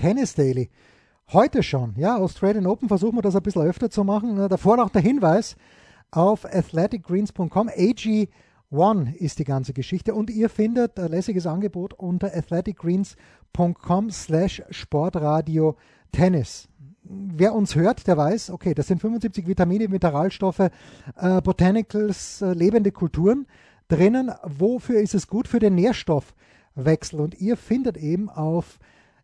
Tennis Daily. Heute schon, ja, Australian Open versuchen wir das ein bisschen öfter zu machen. Davor noch der Hinweis auf athleticgreens.com. AG1 ist die ganze Geschichte und ihr findet ein lässiges Angebot unter athleticgreens.com slash sportradio Tennis. Wer uns hört, der weiß, okay, das sind 75 Vitamine, Mineralstoffe, äh, Botanicals, äh, lebende Kulturen drinnen. Wofür ist es gut? Für den Nährstoffwechsel. Und ihr findet eben auf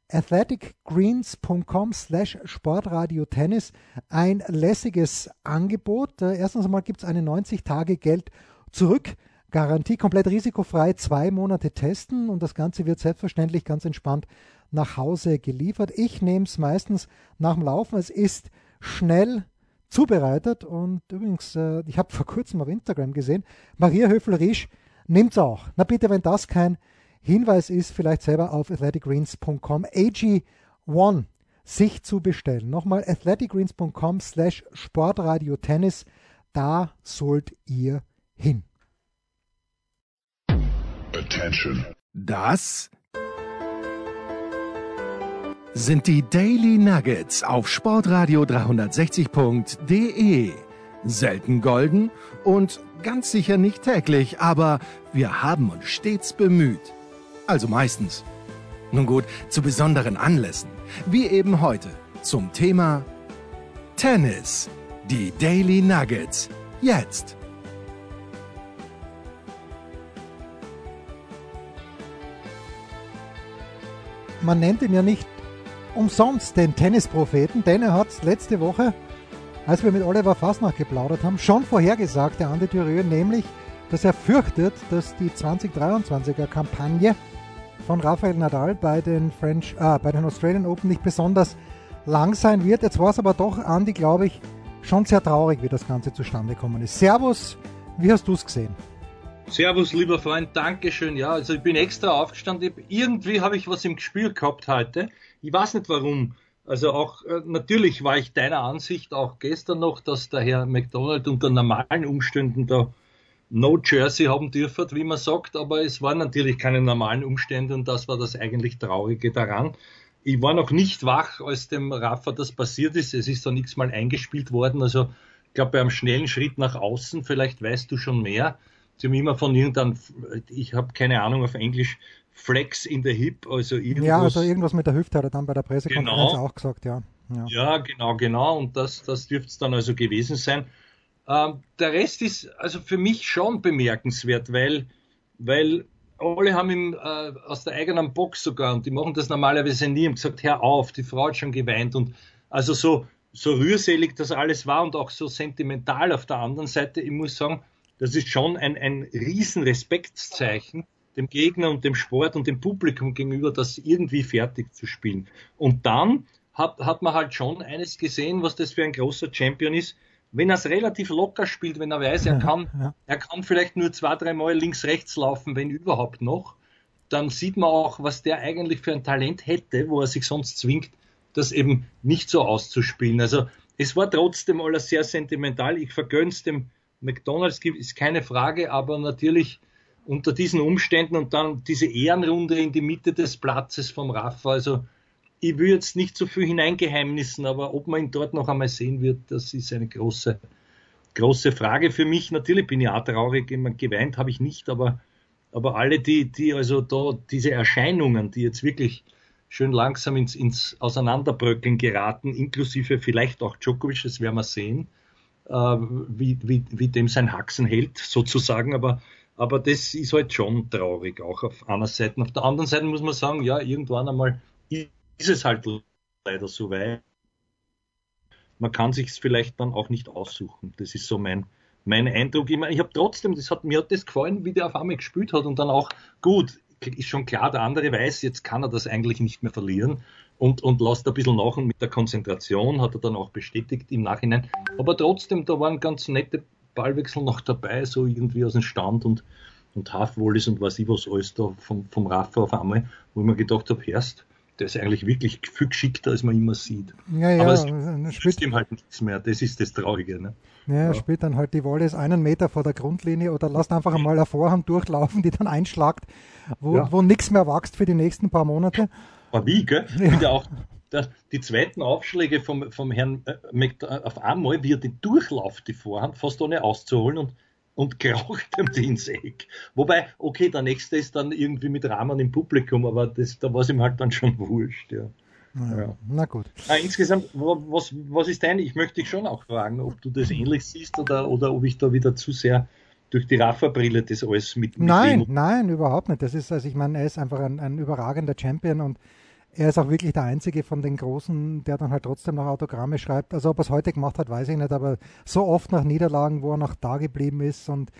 athleticgreens.com slash sportradiotennis ein lässiges Angebot. Äh, erstens einmal gibt es eine 90-Tage-Geld-Zurück-Garantie, komplett risikofrei, zwei Monate testen und das Ganze wird selbstverständlich ganz entspannt nach Hause geliefert. Ich nehme es meistens nach dem Laufen. Es ist schnell zubereitet und übrigens, äh, ich habe vor kurzem auf Instagram gesehen, Maria Höfel-Riesch nimmt es auch. Na bitte, wenn das kein Hinweis ist, vielleicht selber auf athleticgreens.com AG1 sich zu bestellen. Nochmal athleticgreens.com slash Sportradio Tennis. Da sollt ihr hin. Attention. Das sind die Daily Nuggets auf Sportradio 360.de. Selten golden und ganz sicher nicht täglich, aber wir haben uns stets bemüht. Also meistens. Nun gut, zu besonderen Anlässen, wie eben heute, zum Thema Tennis. Die Daily Nuggets. Jetzt. Man nennt ihn ja nicht umsonst den Tennispropheten, denn er hat letzte Woche, als wir mit Oliver Fasnach geplaudert haben, schon vorhergesagt, der Andi Thürieu, nämlich, dass er fürchtet, dass die 2023er Kampagne von Rafael Nadal bei den French, äh, bei den Australian Open nicht besonders lang sein wird. Jetzt war es aber doch, Andi, glaube ich, schon sehr traurig, wie das Ganze zustande gekommen ist. Servus, wie hast du es gesehen? Servus, lieber Freund, Dankeschön. Ja, also ich bin extra aufgestanden. Irgendwie habe ich was im Gespür gehabt heute. Ich weiß nicht warum. Also auch äh, natürlich war ich deiner Ansicht auch gestern noch, dass der Herr McDonald unter normalen Umständen da No Jersey haben dürfen, wie man sagt, aber es waren natürlich keine normalen Umstände und das war das eigentlich Traurige daran. Ich war noch nicht wach, als dem Rafa das passiert ist. Es ist da nichts mal eingespielt worden. Also ich glaube, bei einem schnellen Schritt nach außen, vielleicht weißt du schon mehr. Sie haben immer von irgendeinem, ich habe keine Ahnung auf Englisch, Flex in der Hip, also irgendwas. Ja, also irgendwas mit der Hüfte hat er dann bei der Pressekonferenz genau. auch gesagt, ja. ja. Ja, genau, genau. Und das, das dürfte es dann also gewesen sein. Ähm, der Rest ist also für mich schon bemerkenswert, weil, weil alle haben ihm äh, aus der eigenen Box sogar, und die machen das normalerweise nie, und gesagt, hör auf, die Frau hat schon geweint. Und also so, so rührselig das alles war und auch so sentimental auf der anderen Seite, ich muss sagen, das ist schon ein, ein riesen Respektszeichen dem Gegner und dem Sport und dem Publikum gegenüber, das irgendwie fertig zu spielen. Und dann hat, hat man halt schon eines gesehen, was das für ein großer Champion ist, wenn er es relativ locker spielt, wenn er weiß, er kann, ja. er kann vielleicht nur zwei, drei Mal links, rechts laufen, wenn überhaupt noch, dann sieht man auch, was der eigentlich für ein Talent hätte, wo er sich sonst zwingt, das eben nicht so auszuspielen. Also es war trotzdem alles sehr sentimental. Ich vergönn's dem McDonalds, ist keine Frage, aber natürlich unter diesen Umständen und dann diese Ehrenrunde in die Mitte des Platzes vom Rafa. Also ich will jetzt nicht so viel hineingeheimnissen, aber ob man ihn dort noch einmal sehen wird, das ist eine große, große Frage für mich. Natürlich bin ich auch traurig, geweint habe ich nicht, aber, aber alle, die, die also da diese Erscheinungen, die jetzt wirklich schön langsam ins, ins Auseinanderbröckeln geraten, inklusive vielleicht auch Djokovic, das werden wir sehen, äh, wie, wie, wie dem sein Haxen hält, sozusagen, aber aber das ist halt schon traurig, auch auf einer Seite. Auf der anderen Seite muss man sagen, ja, irgendwann einmal es halt leider so weit. Man kann sich es vielleicht dann auch nicht aussuchen. Das ist so mein, mein Eindruck. Ich, meine, ich habe trotzdem, das hat, mir hat das gefallen, wie der auf einmal gespielt hat und dann auch gut, ist schon klar, der andere weiß, jetzt kann er das eigentlich nicht mehr verlieren und, und lässt ein bisschen nach und mit der Konzentration hat er dann auch bestätigt im Nachhinein. Aber trotzdem, da waren ganz nette Ballwechsel noch dabei, so irgendwie aus dem Stand und, und Half-Volleys und was ich was alles da vom, vom Rafa auf einmal, wo ich mir gedacht habe, erst, der ist eigentlich wirklich viel geschickter, als man immer sieht. Ja, ja, Aber es spielt ihm halt nichts mehr. Das ist das Traurige. Ne? Ja, er ja. spielt dann halt die Volleys einen Meter vor der Grundlinie oder lasst einfach einmal eine Vorhand durchlaufen, die dann einschlagt, wo, ja. wo nichts mehr wächst für die nächsten paar Monate. Aber wie, gell? Ja. Finde auch der, die zweiten Aufschläge vom, vom Herrn äh, auf einmal, wie er den durchlauft, die Vorhand, fast ohne auszuholen und, und kraucht ihm die ins Eck. Wobei, okay, der nächste ist dann irgendwie mit Rahmen im Publikum, aber das, da war es ihm halt dann schon wurscht, ja. Ja. Na gut. Ah, insgesamt, was, was ist dein? Ich möchte dich schon auch fragen, ob du das ähnlich siehst oder, oder ob ich da wieder zu sehr durch die Rafa-Brille das alles mit. mit nein, nein, überhaupt nicht. Das ist, also ich meine, er ist einfach ein, ein überragender Champion und er ist auch wirklich der Einzige von den Großen, der dann halt trotzdem noch Autogramme schreibt. Also ob er es heute gemacht hat, weiß ich nicht, aber so oft nach Niederlagen, wo er noch da geblieben ist und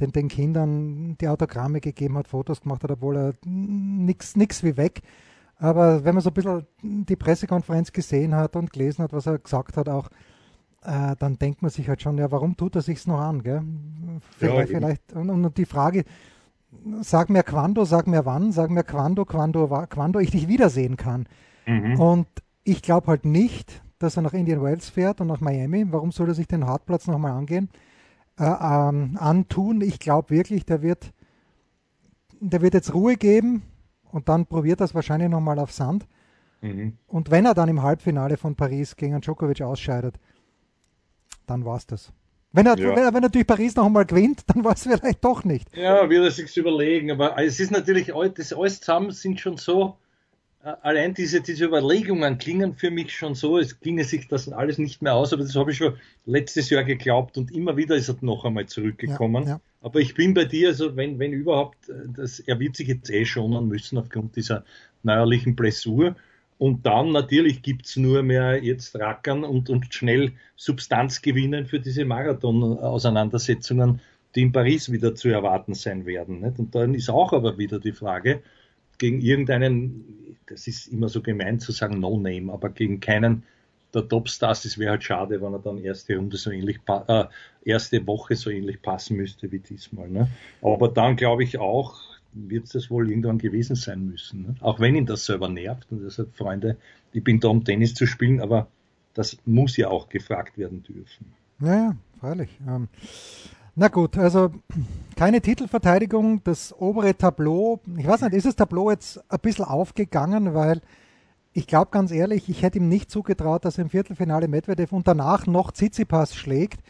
den, den Kindern die Autogramme gegeben hat, Fotos gemacht hat, obwohl er nichts wie weg. Aber wenn man so ein bisschen die Pressekonferenz gesehen hat und gelesen hat, was er gesagt hat, auch, äh, dann denkt man sich halt schon, ja, warum tut er sich's noch an? Gell? Vielleicht, ja, vielleicht und, und, die Frage, sag mir quando, sag mir wann, sag mir quando, quando, quando ich dich wiedersehen kann. Mhm. Und ich glaube halt nicht, dass er nach Indian Wells fährt und nach Miami. Warum soll er sich den Hartplatz nochmal angehen, äh, ähm, antun? Ich glaube wirklich, der wird, der wird jetzt Ruhe geben und dann probiert das wahrscheinlich nochmal auf Sand. Mhm. Und wenn er dann im Halbfinale von Paris gegen Djokovic ausscheidet, dann war es das. Wenn er, ja. wenn er, wenn natürlich Paris noch einmal gewinnt, dann war es vielleicht doch nicht. Ja, wird er sich überlegen. Aber es ist natürlich, das alles zusammen sind schon so, äh, allein diese, diese Überlegungen klingen für mich schon so, es ginge sich das alles nicht mehr aus, aber das habe ich schon letztes Jahr geglaubt und immer wieder ist er noch einmal zurückgekommen. Ja, ja. Aber ich bin bei dir, also wenn, wenn überhaupt, äh, das, er wird sich jetzt eh schonen müssen aufgrund dieser neuerlichen Blessur. Und dann natürlich gibt's nur mehr jetzt rackern und, und schnell Substanz gewinnen für diese Marathon-Auseinandersetzungen, die in Paris wieder zu erwarten sein werden. Nicht? Und dann ist auch aber wieder die Frage, gegen irgendeinen, das ist immer so gemein zu sagen No-Name, aber gegen keinen der Topstars, das wäre halt schade, wenn er dann erste Runde so ähnlich, äh, erste Woche so ähnlich passen müsste wie diesmal. Ne? Aber dann glaube ich auch, wird es das wohl irgendwann gewesen sein müssen. Ne? Auch wenn ihn das selber nervt und deshalb, Freunde, ich bin da, um Tennis zu spielen, aber das muss ja auch gefragt werden dürfen. Ja, freilich. Ähm, na gut, also keine Titelverteidigung, das obere Tableau, ich weiß nicht, ist das Tableau jetzt ein bisschen aufgegangen, weil ich glaube ganz ehrlich, ich hätte ihm nicht zugetraut, dass er im Viertelfinale Medvedev und danach noch Tsitsipas schlägt.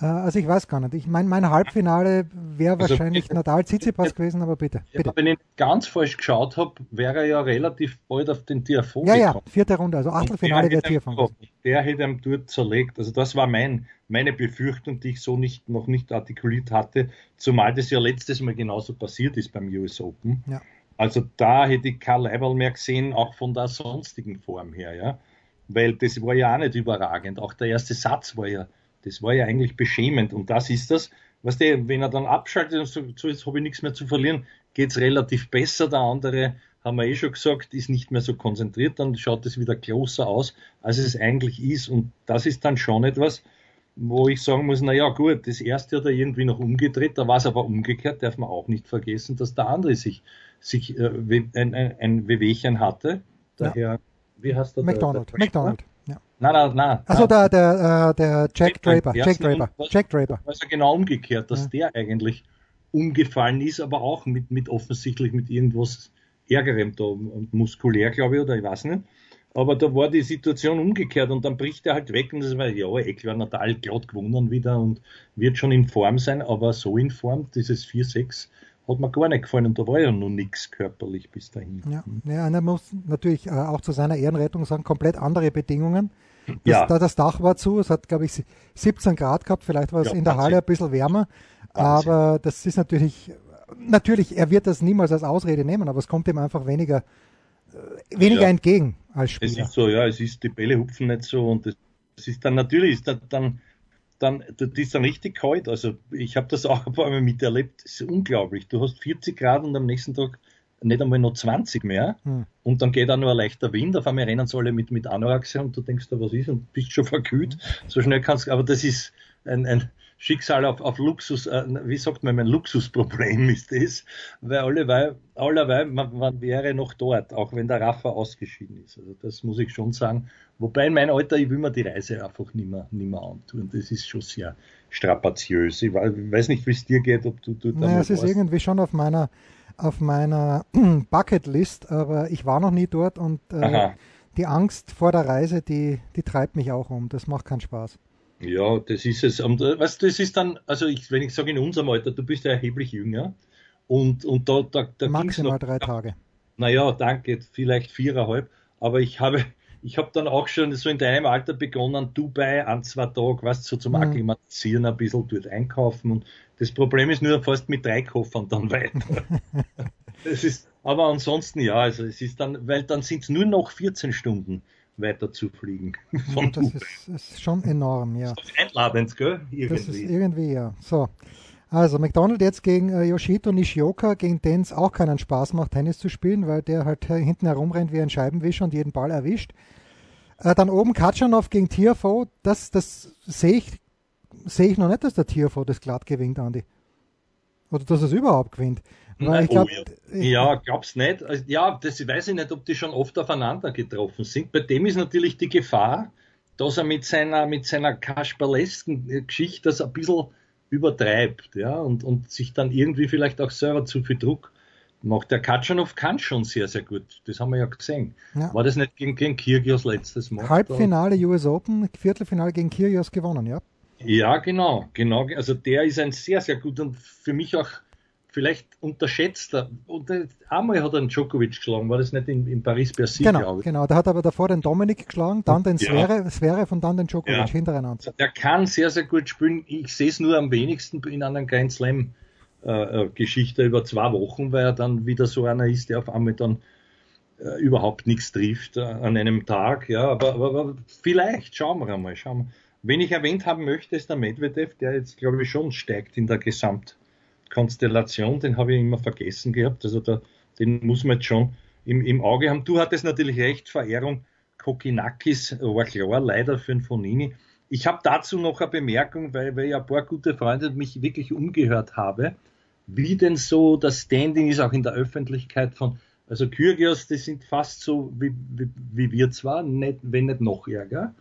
Äh, also ich weiß gar nicht. Ich meine, mein Halbfinale wäre also, wahrscheinlich bitte, Nadal Tsitsipas gewesen, aber bitte. Ja, bitte. Wenn ich ganz falsch geschaut habe, wäre er ja relativ bald auf den Tiafon Ja, gekommen. ja, vierte Runde, also Achtelfinale wäre Tiafon. Der hätte ihm dort zerlegt. Also das war mein, meine Befürchtung, die ich so nicht, noch nicht artikuliert hatte, zumal das ja letztes Mal genauso passiert ist beim US Open. Ja. Also da hätte ich kein Level mehr gesehen, auch von der sonstigen Form her, ja. Weil das war ja auch nicht überragend. Auch der erste Satz war ja das war ja eigentlich beschämend. Und das ist das, was der, wenn er dann abschaltet und sagt, so jetzt habe ich nichts mehr zu verlieren, geht's relativ besser. Der andere, haben wir eh schon gesagt, ist nicht mehr so konzentriert, dann schaut es wieder closer aus, als es eigentlich ist. Und das ist dann schon etwas, wo ich sagen muss, na ja, gut, das erste hat er irgendwie noch umgedreht, da war es aber umgekehrt, darf man auch nicht vergessen, dass der andere sich, sich äh, ein, ein, ein Wehwehchen hatte. Daher, ja. wie heißt der? McDonald. Der, der McDonald. Nein, nein, nein. Achso, der, der, äh, der Jack Draper. Jack Draper. Jack Draper. Also genau umgekehrt, dass ja. der eigentlich umgefallen ist, aber auch mit, mit offensichtlich mit irgendwas Ärgerem da und muskulär, glaube ich, oder ich weiß nicht. Aber da war die Situation umgekehrt und dann bricht er halt weg und das war, ja, klar, Natal glatt gewonnen wieder und wird schon in Form sein, aber so in Form, dieses 4-6, hat mir gar nicht gefallen und da war ja noch nichts körperlich bis dahin. Ja, ja und er muss natürlich äh, auch zu seiner Ehrenrettung sagen, komplett andere Bedingungen. Das, ja. Da das Dach war zu, es hat glaube ich 17 Grad gehabt, vielleicht war es ja, in der Halle ein bisschen wärmer, Wahnsinn. aber das ist natürlich, natürlich, er wird das niemals als Ausrede nehmen, aber es kommt ihm einfach weniger, äh, weniger ja. entgegen als Spieler. Es ist so, ja, es ist, die Bälle hupfen nicht so und das ist dann natürlich, ist dann, dann dann, das ist dann richtig kalt. Also ich habe das auch ein paar Mal miterlebt. Das ist unglaublich. Du hast 40 Grad und am nächsten Tag nicht einmal noch 20 mehr. Hm. Und dann geht auch nur ein leichter Wind. Auf einmal rennen sie alle mit, mit Anoraks und du denkst da, was ist? Und bist schon verkühlt. So schnell kannst du, aber das ist ein, ein, Schicksal auf, auf Luxus, äh, wie sagt man, mein Luxusproblem ist das, weil alleweil, allerweil man, man wäre noch dort, auch wenn der Rafa ausgeschieden ist. Also das muss ich schon sagen. Wobei in meinem Alter, ich will mir die Reise einfach nicht mehr, nicht mehr antun. Das ist schon sehr strapaziös. Ich weiß nicht, wie es dir geht, ob du, du naja, es ist irgendwie schon auf meiner auf meiner Bucketlist, aber ich war noch nie dort und äh, die Angst vor der Reise, die, die treibt mich auch um. Das macht keinen Spaß. Ja, das ist es. Und äh, weißt du, das ist dann, also ich, wenn ich sage in unserem Alter, du bist ja erheblich jünger und, und da, da, da Maximal noch, drei Tage. Naja, danke, vielleicht viereinhalb. Aber ich habe, ich habe dann auch schon so in deinem Alter begonnen, Dubai an zwei Tage, was so zum mhm. Akklimatisieren ein bisschen dort einkaufen. Und das Problem ist nur fast mit drei Koffern dann weiter. das ist, aber ansonsten ja, also es ist dann, weil dann sind es nur noch 14 Stunden weiter zu fliegen. Von das ist, ist, schon enorm, ja. Das ist einladend, gell? Irgendwie. Das ist irgendwie, ja. So. Also McDonald jetzt gegen äh, Yoshito Nishioka, gegen den es auch keinen Spaß macht, Tennis zu spielen, weil der halt hinten herumrennt wie ein Scheibenwischer und jeden Ball erwischt. Äh, dann oben Katschanov gegen Tiafo, das, das sehe ich, seh ich noch nicht, dass der Tiafo das glatt gewinnt, Andi. Oder dass es überhaupt gewinnt. Weil ich glaub, oh, ja. ja, glaub's nicht. Also, ja, das weiß ich nicht, ob die schon oft aufeinander getroffen sind. Bei dem ist natürlich die Gefahr, dass er mit seiner, mit seiner kasperlesken Geschichte das ein bisschen übertreibt, ja, und, und sich dann irgendwie vielleicht auch selber zu viel Druck macht. Der Katschanov kann schon sehr, sehr gut. Das haben wir ja gesehen. Ja. War das nicht gegen, gegen Kyrgios letztes Mal? Halbfinale US Open, Viertelfinale gegen Kyrgios gewonnen, ja? Ja, genau, genau. Also der ist ein sehr, sehr gut und für mich auch vielleicht unterschätzter. Und einmal hat er einen Djokovic geschlagen, war das nicht in, in Paris-Bercy, genau, glaube ich. Genau, der hat aber davor den Dominik geschlagen, dann den Svere, ja. Svere von dann den Djokovic ja. hintereinander. Der kann sehr, sehr gut spielen. Ich sehe es nur am wenigsten in einer Grand Slam äh, Geschichte über zwei Wochen, weil er dann wieder so einer ist, der auf einmal dann äh, überhaupt nichts trifft äh, an einem Tag. Ja, aber, aber, aber, vielleicht, schauen wir einmal, schauen wir. Wen ich erwähnt haben möchte, ist der Medvedev, der jetzt, glaube ich, schon steigt in der Gesamt Konstellation, den habe ich immer vergessen gehabt. Also da, den muss man jetzt schon im, im Auge haben. Du hattest natürlich recht, Verehrung Kokinakis war klar, leider für den Fonini. Ich habe dazu noch eine Bemerkung, weil, weil ja ein paar gute Freunde mich wirklich umgehört habe, wie denn so das Standing ist auch in der Öffentlichkeit von, also Kyrgios, die sind fast so wie, wie, wie wir zwar, nicht, wenn nicht noch ärger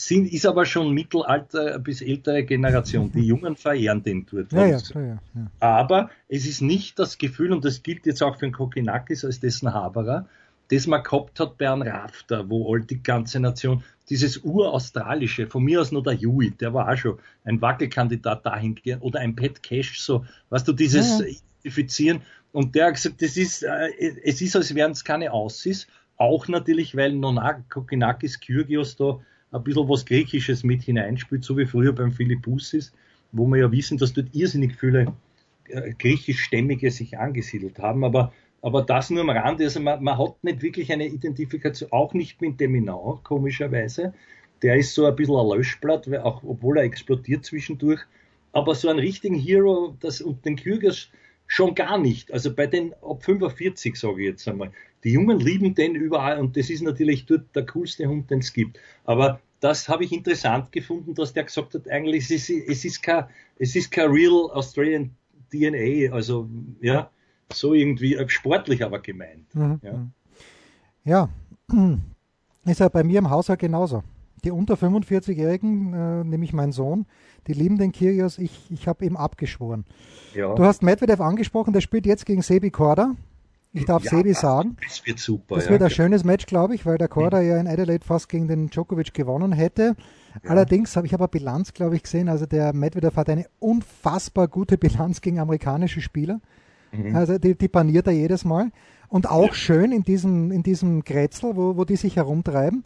sind, ist aber schon Mittelalter bis ältere Generation. Die Jungen verehren den dort. Ja, ja, ja, ja, Aber es ist nicht das Gefühl, und das gilt jetzt auch für den Kokinakis als dessen Haberer, das man gehabt hat bei einem Rafter, wo all die ganze Nation, dieses uraustralische, von mir aus nur der Yui, der war auch schon ein Wackelkandidat dahingehend, oder ein Pet Cash, so, weißt du, dieses. Identifizieren. Und der hat gesagt, das ist, äh, es ist, als wären es keine Aussies, auch natürlich, weil Nonak, Kokinakis, Kyrgios da ein bisschen was Griechisches mit hineinspielt, so wie früher beim Philippussis, wo wir ja wissen, dass dort irrsinnig viele äh, griechischstämmige sich angesiedelt haben, aber, aber das nur am Rande, also man, man hat nicht wirklich eine Identifikation, auch nicht mit Deminau, komischerweise, der ist so ein bisschen ein Löschblatt, auch, obwohl er explodiert zwischendurch, aber so einen richtigen Hero, das, und den Kyrgios schon gar nicht. Also bei den ab 45, sage ich jetzt einmal. Die Jungen lieben den überall und das ist natürlich dort der coolste Hund, den es gibt. Aber das habe ich interessant gefunden, dass der gesagt hat, eigentlich es ist es ist kein, es ist kein real Australian DNA, also ja, so irgendwie äh, sportlich aber gemeint. Mhm. Ja. ja, ist ja bei mir im Haushalt genauso. Die unter 45-Jährigen, äh, nämlich mein Sohn, die lieben den Kyrgios. Ich, ich habe ihm abgeschworen. Ja. Du hast Medvedev angesprochen, der spielt jetzt gegen Sebi Korda. Ich darf ja, Sebi sagen. Das wird super. Das ja. wird ein schönes Match, glaube ich, weil der Korda ja in Adelaide fast gegen den Djokovic gewonnen hätte. Ja. Allerdings habe ich aber Bilanz, glaube ich, gesehen. Also der Medvedev hat eine unfassbar gute Bilanz gegen amerikanische Spieler. Mhm. Also die, die paniert er jedes Mal. Und auch schön in diesem, in diesem Grätzl, wo, wo die sich herumtreiben.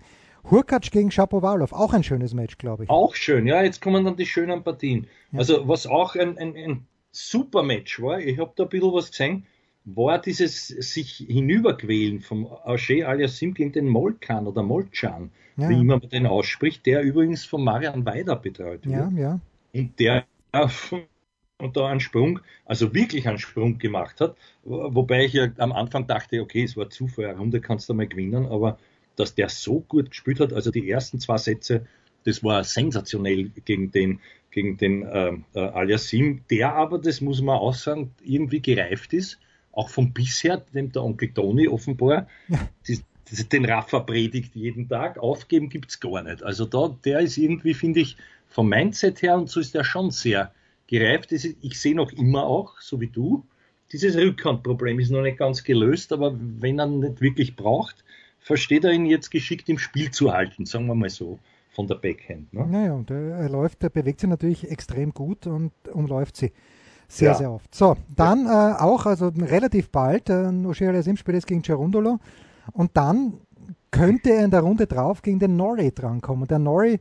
Hurkacz gegen Shapovalov, auch ein schönes Match, glaube ich. Auch schön, ja, jetzt kommen dann die schönen Partien. Ja. Also was auch ein, ein, ein super Match war, ich habe da ein bisschen was gesehen, war dieses sich hinüberquälen vom Auger Aliasim gegen den Molkan oder Molchan, ja. wie immer man den ausspricht, der übrigens von Marian Weider betreut wird. Ja, ja. Und der und da einen Sprung, also wirklich einen Sprung gemacht hat, wobei ich ja am Anfang dachte, okay, es war Zufall, eine Runde kannst du mal gewinnen, aber dass der so gut gespielt hat. Also die ersten zwei Sätze, das war sensationell gegen den, gegen den äh, äh, Aliasim, der aber, das muss man auch sagen, irgendwie gereift ist, auch vom bisher, dem der Onkel Toni offenbar, ja. die, die, den Raffa predigt jeden Tag, aufgeben gibt's gar nicht. Also da, der ist irgendwie, finde ich, vom Mindset her und so ist der schon sehr gereift. Ich sehe noch immer auch, so wie du, dieses Rückhandproblem ist noch nicht ganz gelöst, aber wenn er nicht wirklich braucht, versteht er ihn jetzt geschickt im Spiel zu halten, sagen wir mal so, von der Backhand. Ne? Naja, und er läuft, er bewegt sich natürlich extrem gut und umläuft sie sehr, ja. sehr oft. So, dann äh, auch, also relativ bald, äh, O'Shea Aliasim spielt jetzt gegen Gerundolo und dann könnte er in der Runde drauf gegen den Norrie drankommen. Der Norrie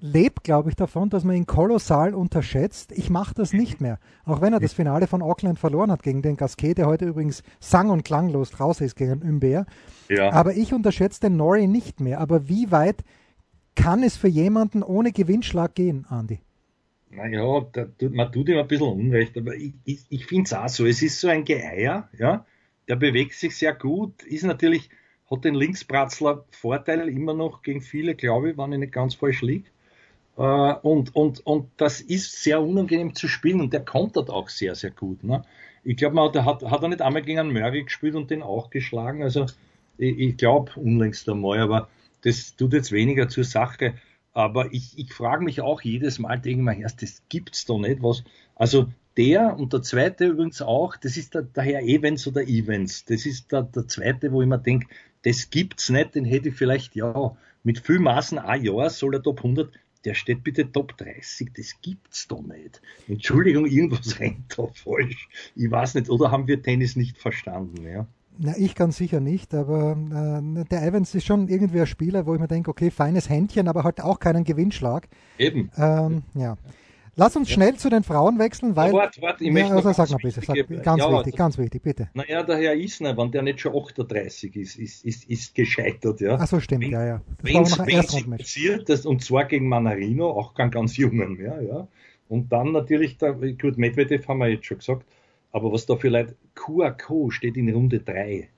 lebt, glaube ich, davon, dass man ihn kolossal unterschätzt. Ich mache das nicht mehr. Auch wenn er das Finale von Auckland verloren hat gegen den Gasquet, der heute übrigens sang- und klanglos raus ist gegen Umber. Ja. Aber ich unterschätze den Norrie nicht mehr. Aber wie weit kann es für jemanden ohne Gewinnschlag gehen, Andi? Naja, da, man tut ihm ein bisschen Unrecht, aber ich, ich, ich finde es auch so. Es ist so ein Geeier, ja, der bewegt sich sehr gut, ist natürlich, hat den Linkspratzler Vorteil immer noch gegen viele, glaube ich, wenn ich nicht ganz falsch liege. Äh, und, und, und das ist sehr unangenehm zu spielen und der kontert auch sehr, sehr gut. Ne? Ich glaube, man hat, hat er nicht einmal gegen einen Murray gespielt und den auch geschlagen. Also ich, ich glaube unlängst einmal, aber das tut jetzt weniger zur Sache. Aber ich, ich frage mich auch jedes Mal, denke ich mir, erst, das gibt's doch nicht. Was, also der und der zweite übrigens auch, das ist der, der Herr Evans oder Evans. Das ist der, der zweite, wo ich mir denke, das gibt's nicht, den hätte ich vielleicht, ja, mit viel Maßen ein Jahr soll er Top 100, der steht bitte Top 30, das gibt's doch nicht. Entschuldigung, irgendwas rennt da falsch. Ich weiß nicht, oder haben wir Tennis nicht verstanden, ja? Na, ich ganz sicher nicht, aber äh, der Evans ist schon irgendwie ein Spieler, wo ich mir denke, okay, feines Händchen, aber halt auch keinen Gewinnschlag. Eben. Ähm, ja. Lass uns ja. schnell zu den Frauen wechseln, weil. warte, warte, ich ja, also sag mal bitte, sag, ganz ja, wichtig, ganz wichtig, bitte. Naja, der Herr Isner, wenn der nicht schon 38 ist, ist, ist, ist gescheitert, ja. Ach so, stimmt, wenn, ja, ja. Wenn es passiert, das, und zwar gegen Manarino, auch kein ganz jungen mehr, ja. Und dann natürlich, der, gut, Medvedev haben wir jetzt schon gesagt, aber was da für Leute, QAQ steht in Runde 3.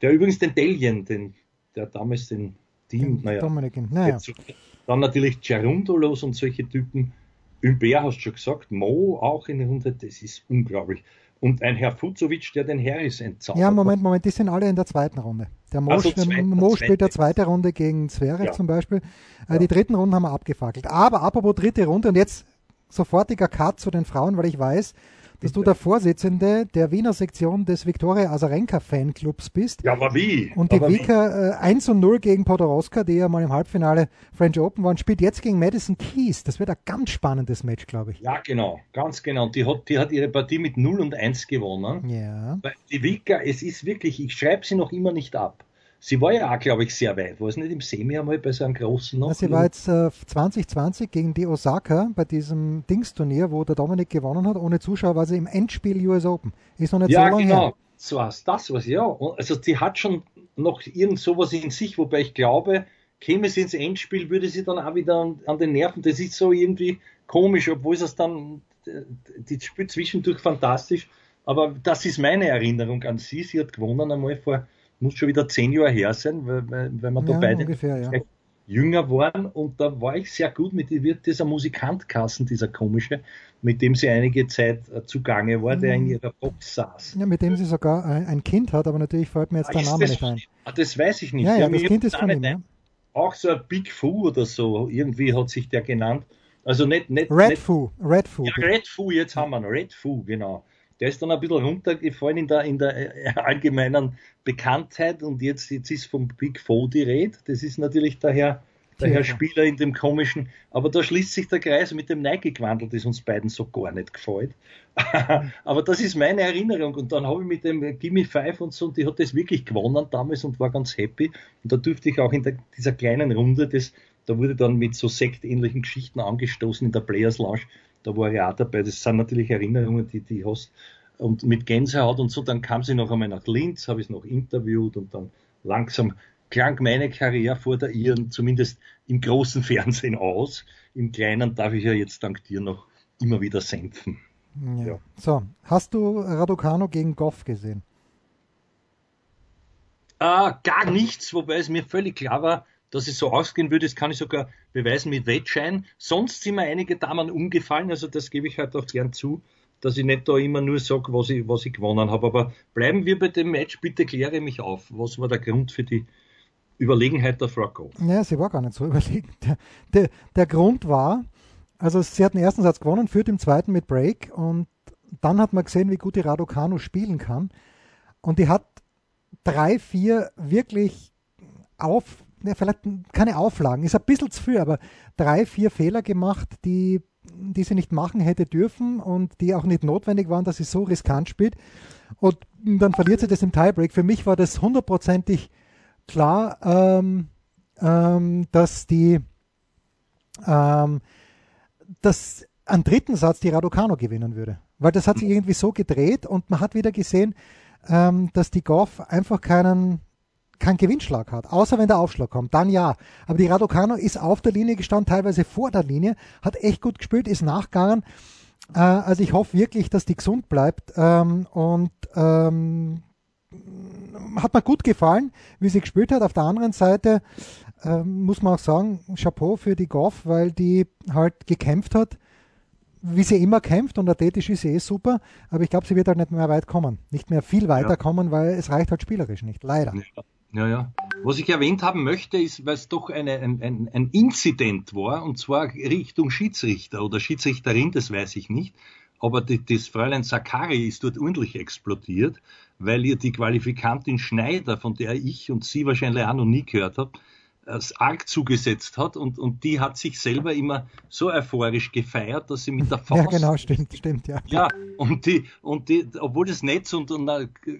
Der übrigens den Delien, den, der damals den Team, naja, naja. Dann natürlich Gerundolos und solche Typen. Humbert hast du schon gesagt, Mo auch in Runde, das ist unglaublich. Und ein Herr Fuzovic, der den Harris entzaubert Ja, Moment, Moment, die sind alle in der zweiten Runde. Der Mo, also zweite, Mo spielt der zweite Runde gegen Zverev ja. zum Beispiel. Äh, ja. Die dritten Runden haben wir abgefackelt. Aber apropos dritte Runde und jetzt sofortiger Cut zu den Frauen, weil ich weiß, dass du der Vorsitzende der Wiener Sektion des Viktoria Azarenka Fanclubs bist. Ja, aber wie? Und die Vika äh, 1 und 0 gegen Podoroska, die ja mal im Halbfinale French Open waren, spielt jetzt gegen Madison Keys. Das wird ein ganz spannendes Match, glaube ich. Ja, genau, ganz genau. Die hat, die hat ihre Partie mit 0 und 1 gewonnen. Ja. Weil die Vika, es ist wirklich, ich schreibe sie noch immer nicht ab. Sie war ja auch, glaube ich, sehr weit. War es nicht im Semi einmal bei so einem großen noch? sie war jetzt äh, 2020 gegen die Osaka bei diesem Dingsturnier, wo der Dominik gewonnen hat. Ohne Zuschauer war sie im Endspiel US Open. Ist noch nicht ja, so lange genau. her. So heißt das was, ja. Also sie hat schon noch irgend sowas in sich, wobei ich glaube, käme sie ins Endspiel, würde sie dann auch wieder an, an den Nerven. Das ist so irgendwie komisch, obwohl es dann, die spielt zwischendurch fantastisch. Aber das ist meine Erinnerung an sie. Sie hat gewonnen einmal vor muss schon wieder zehn Jahre her sein, weil, weil, weil wir da ja, beide ungefähr, ja. jünger waren und da war ich sehr gut mit, wird dieser Musikantkassen, dieser komische, mit dem sie einige Zeit äh, zugange war, der in mhm. ihrer Box saß. Ja, mit dem sie sogar ein, Kind hat, aber natürlich fällt mir jetzt der Name nicht ein. Ah, das weiß ich nicht. Ja, ja, das Kind ist von ihm, ja. Auch so ein Big Foo oder so, irgendwie hat sich der genannt. Also nicht, nicht, Red nicht, Foo, Red Foo. Ja, Red Foo, jetzt haben wir noch, Red Foo, genau der ist dann ein bisschen runtergefallen in der, in der äh, allgemeinen Bekanntheit und jetzt, jetzt ist vom Big Four die Rede. Das ist natürlich der Herr, der Herr Spieler in dem komischen, aber da schließt sich der Kreis mit dem Nike gewandelt, das uns beiden so gar nicht gefällt. aber das ist meine Erinnerung und dann habe ich mit dem Gimme Five und so, und die hat das wirklich gewonnen damals und war ganz happy und da durfte ich auch in der, dieser kleinen Runde, das, da wurde dann mit so sektähnlichen Geschichten angestoßen in der Players Lounge da war ich auch dabei. Das sind natürlich Erinnerungen, die die hast. Und mit Gänsehaut und so, dann kam sie noch einmal nach Linz, habe ich es noch interviewt und dann langsam klang meine Karriere vor der ihren, zumindest im großen Fernsehen aus. Im kleinen darf ich ja jetzt dank dir noch immer wieder senfen. Ja. Ja. So, hast du Raducano gegen Goff gesehen? Ah, gar nichts, wobei es mir völlig klar war, dass es so ausgehen würde, das kann ich sogar beweisen mit Wettschein. Sonst sind mir einige Damen umgefallen, also das gebe ich halt auch gern zu, dass ich nicht da immer nur sage, was ich, was ich gewonnen habe. Aber bleiben wir bei dem Match, bitte kläre mich auf. Was war der Grund für die Überlegenheit der Frau Goff? Ja, sie war gar nicht so überlegen. Der, der, der Grund war, also sie hat den ersten Satz gewonnen, führt im zweiten mit Break und dann hat man gesehen, wie gut die Raducanu spielen kann. Und die hat drei, vier wirklich auf, ja, vielleicht keine Auflagen, ist ein bisschen zu viel, aber drei, vier Fehler gemacht, die, die sie nicht machen hätte dürfen und die auch nicht notwendig waren, dass sie so riskant spielt. Und dann verliert sie das im Tiebreak. Für mich war das hundertprozentig klar, ähm, ähm, dass die ähm, dass am dritten Satz die Raducano gewinnen würde. Weil das hat sich irgendwie so gedreht und man hat wieder gesehen, ähm, dass die Goff einfach keinen, keinen Gewinnschlag hat. Außer wenn der Aufschlag kommt, dann ja. Aber die Raducano ist auf der Linie gestanden, teilweise vor der Linie, hat echt gut gespielt, ist nachgegangen. Äh, also ich hoffe wirklich, dass die gesund bleibt ähm, und ähm, hat mir gut gefallen, wie sie gespielt hat. Auf der anderen Seite äh, muss man auch sagen, Chapeau für die Goff, weil die halt gekämpft hat, wie sie immer kämpft und athletisch ist sie eh super, aber ich glaube, sie wird halt nicht mehr weit kommen. Nicht mehr viel weiter ja. kommen, weil es reicht halt spielerisch nicht, leider. Ja. Ja, ja. Was ich erwähnt haben möchte, ist, weil es doch eine, ein, ein, ein Inzident war, und zwar Richtung Schiedsrichter oder Schiedsrichterin, das weiß ich nicht. Aber die, das Fräulein Sakari ist dort ordentlich explodiert, weil ihr die Qualifikantin Schneider, von der ich und Sie wahrscheinlich auch noch nie gehört habt, arg zugesetzt hat und, und die hat sich selber immer so euphorisch gefeiert, dass sie mit der Faust. Ja, genau, stimmt, stimmt, ja. Ja, und die, und die, obwohl das Netz und, und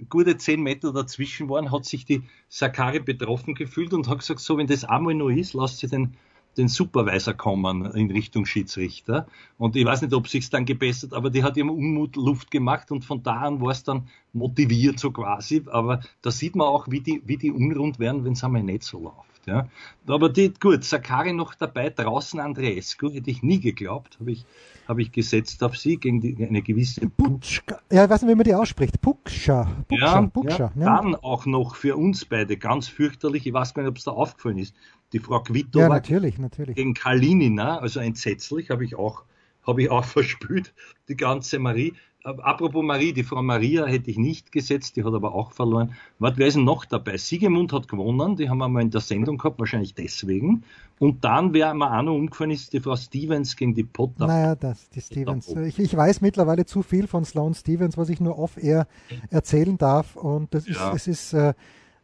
gute zehn Meter dazwischen waren, hat sich die Sakari betroffen gefühlt und hat gesagt, so, wenn das einmal noch ist, lasst sie den, den Supervisor kommen in Richtung Schiedsrichter. Und ich weiß nicht, ob sich's dann gebessert, aber die hat ihrem Unmut Luft gemacht und von da an war es dann motiviert so quasi. Aber da sieht man auch, wie die, wie die unrund werden, wenn es einmal nicht so läuft. Ja. Aber die, gut, Sakari noch dabei, draußen Andreescu, hätte ich nie geglaubt, habe ich, hab ich gesetzt auf sie gegen die, eine gewisse Putschka. Ja, ich weiß nicht, wie man die ausspricht. Pukscha. Ja, Pukscha. Ja. Dann auch noch für uns beide ganz fürchterlich, ich weiß gar nicht, ob es da aufgefallen ist, die Frau Quito ja, natürlich, natürlich. gegen Kalinina, also entsetzlich, habe ich auch habe ich auch verspült, die ganze Marie. Apropos Marie, die Frau Maria hätte ich nicht gesetzt, die hat aber auch verloren. Wer ist denn noch dabei? Siegemund hat gewonnen, die haben wir mal in der Sendung gehabt, wahrscheinlich deswegen. Und dann, wer mir auch noch umgefallen ist, die Frau Stevens gegen die Potter. Naja, das, die Stevens. Ich, ich weiß mittlerweile zu viel von Sloan Stevens, was ich nur off-air erzählen darf. Und das ist, ja. es ist, äh,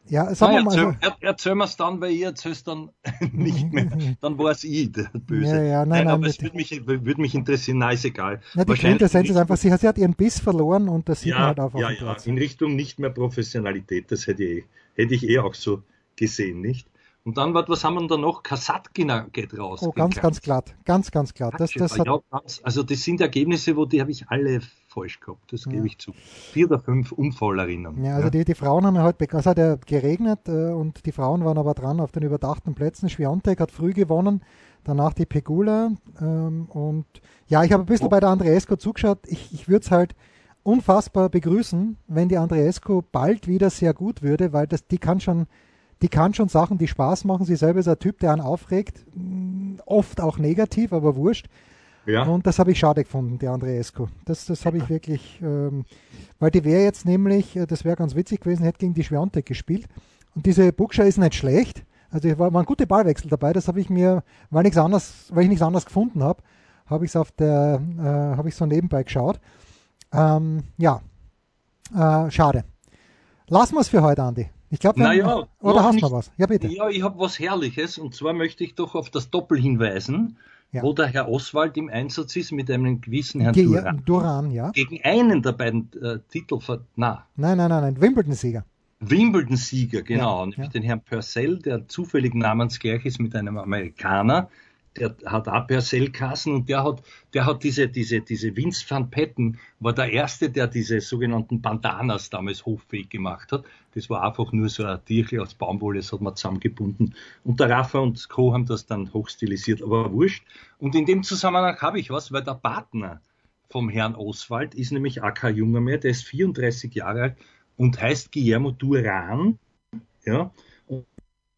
ja, sagen wir mal. Erzähl, er, erzähl mir's dann, weil ihr erzähl's dann nicht mehr. Dann war es ich, der Böse. Ja, ja, nein, nein, aber es würde mich, würd mich interessieren, nein, ist egal. Ja, die Quintessenz ist einfach, sie, sie hat ihren Biss verloren und das sieht ja, man halt auf, ja, dem Platz. Ja, in Richtung nicht mehr Professionalität, das hätte ich, hätte ich eh auch so gesehen, nicht? Und dann, was haben wir da noch? Kasatkina geht raus. Oh, ganz, ganz glatt. Ganz, ganz glatt. Das, das ja, ganz, also das sind Ergebnisse, wo die habe ich alle falsch gehabt, das ja. gebe ich zu. Vier oder fünf Unfallerinnen. Ja, also ja. Die, die Frauen haben ja heute, es hat ja geregnet äh, und die Frauen waren aber dran auf den überdachten Plätzen. Schwiontek hat früh gewonnen, danach die Pegula ähm, und ja, ich habe ein bisschen oh. bei der Andreesco zugeschaut. Ich, ich würde es halt unfassbar begrüßen, wenn die Andreesco bald wieder sehr gut würde, weil das, die kann schon die kann schon Sachen, die Spaß machen. Sie selber ist ein Typ, der einen aufregt, mm, oft auch negativ, aber wurscht. Ja. Und das habe ich schade gefunden, die Andreescu. Das, das habe ich wirklich, ähm, weil die wäre jetzt nämlich, äh, das wäre ganz witzig gewesen, hätte gegen die Schwiontek gespielt. Und diese Bukscha ist nicht schlecht. Also war, waren gute Ballwechsel dabei. Das habe ich mir, weil nichts anderes, weil ich nichts anderes gefunden habe, habe ich es auf der, äh, habe ich so nebenbei geschaut. Ähm, ja, äh, schade. Lassen wir es für heute, Andi. Ich glaube, naja, oder hast du noch was? Ja, bitte. Ja, ich habe was Herrliches und zwar möchte ich doch auf das Doppel hinweisen, ja. wo der Herr Oswald im Einsatz ist mit einem gewissen Herrn Ge Duran. Duran ja. Gegen einen der beiden äh, Titel. Na. Nein, nein, nein, nein, Wimbledon-Sieger. Wimbledon-Sieger, genau. Ja, ja. den Herrn Purcell, der zufällig namensgleich ist mit einem Amerikaner der hat auch Perselkassen und der hat, der hat diese, diese, diese Vince van Patten, war der erste, der diese sogenannten Bandanas damals hoffähig gemacht hat. Das war einfach nur so ein Tierchen aus Baumwolle, das hat man zusammengebunden. Und der Rafa und Co. haben das dann hochstilisiert, aber wurscht. Und in dem Zusammenhang habe ich was, weil der Partner vom Herrn Oswald ist nämlich kein junger mehr, der ist 34 Jahre alt und heißt Guillermo Duran. Ja,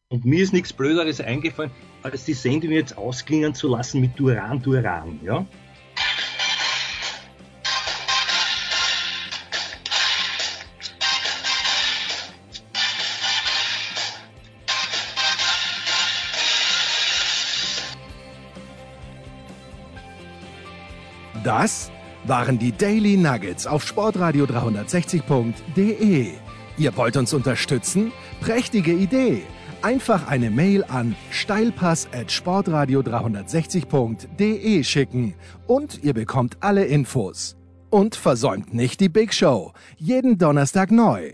und mir ist nichts Blöderes eingefallen, als die Sendung jetzt ausklingen zu lassen mit Duran Duran. Ja? Das waren die Daily Nuggets auf Sportradio 360.de. Ihr wollt uns unterstützen? Prächtige Idee! Einfach eine Mail an steilpass at sportradio 360.de schicken und ihr bekommt alle Infos. Und versäumt nicht die Big Show. Jeden Donnerstag neu.